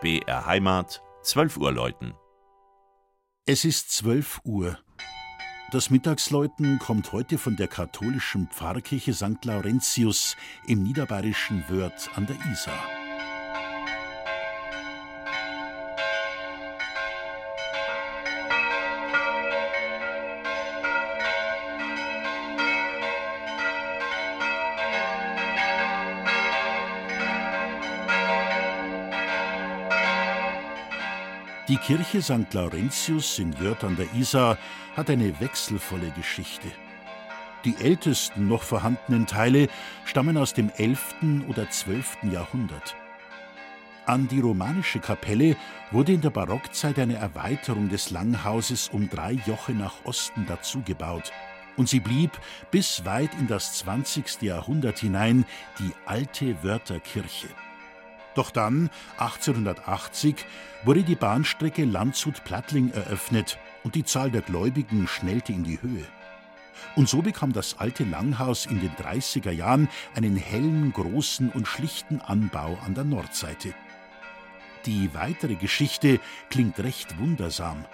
BR Heimat, 12 Uhr läuten. Es ist 12 Uhr. Das Mittagsläuten kommt heute von der katholischen Pfarrkirche St. Laurentius im niederbayerischen Wörth an der Isar. Die Kirche St. Laurentius in Wörth an der Isar hat eine wechselvolle Geschichte. Die ältesten noch vorhandenen Teile stammen aus dem 11. oder 12. Jahrhundert. An die romanische Kapelle wurde in der Barockzeit eine Erweiterung des Langhauses um drei Joche nach Osten dazugebaut. Und sie blieb bis weit in das 20. Jahrhundert hinein die alte Wörther Kirche. Doch dann, 1880, wurde die Bahnstrecke Landshut-Plattling eröffnet und die Zahl der Gläubigen schnellte in die Höhe. Und so bekam das alte Langhaus in den 30er Jahren einen hellen, großen und schlichten Anbau an der Nordseite. Die weitere Geschichte klingt recht wundersam.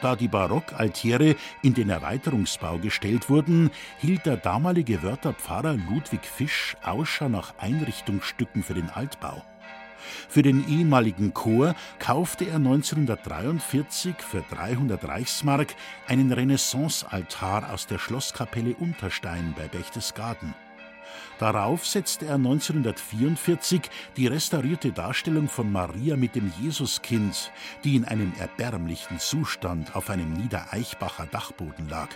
Da die Barockaltäre in den Erweiterungsbau gestellt wurden, hielt der damalige Wörther Pfarrer Ludwig Fisch Ausschau nach Einrichtungsstücken für den Altbau. Für den ehemaligen Chor kaufte er 1943 für 300 Reichsmark einen Renaissancealtar aus der Schlosskapelle Unterstein bei Berchtesgaden. Darauf setzte er 1944 die restaurierte Darstellung von Maria mit dem Jesuskind, die in einem erbärmlichen Zustand auf einem Niedereichbacher Dachboden lag.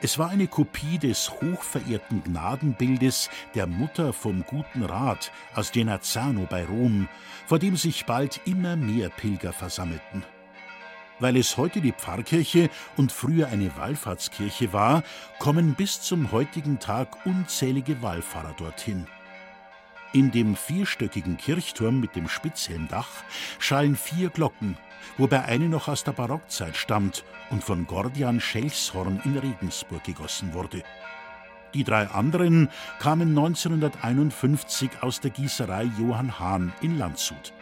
Es war eine Kopie des hochverehrten Gnadenbildes der Mutter vom Guten Rat aus Genazzano bei Rom, vor dem sich bald immer mehr Pilger versammelten. Weil es heute die Pfarrkirche und früher eine Wallfahrtskirche war, kommen bis zum heutigen Tag unzählige Wallfahrer dorthin. In dem vierstöckigen Kirchturm mit dem Spitzhelmdach schallen vier Glocken, wobei eine noch aus der Barockzeit stammt und von Gordian Schelchshorn in Regensburg gegossen wurde. Die drei anderen kamen 1951 aus der Gießerei Johann Hahn in Landshut.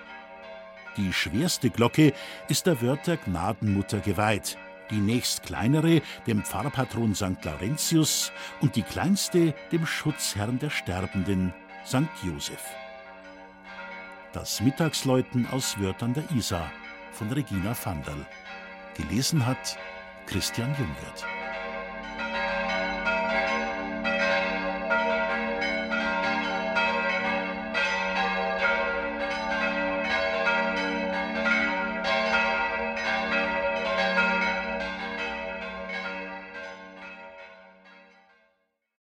Die schwerste Glocke ist der Wörter Gnadenmutter geweiht, die nächst kleinere dem Pfarrpatron St. Laurentius und die kleinste dem Schutzherrn der Sterbenden, St. Josef. Das Mittagsläuten aus Wörtern der Isar von Regina Vandal. Gelesen hat Christian Jungwirth.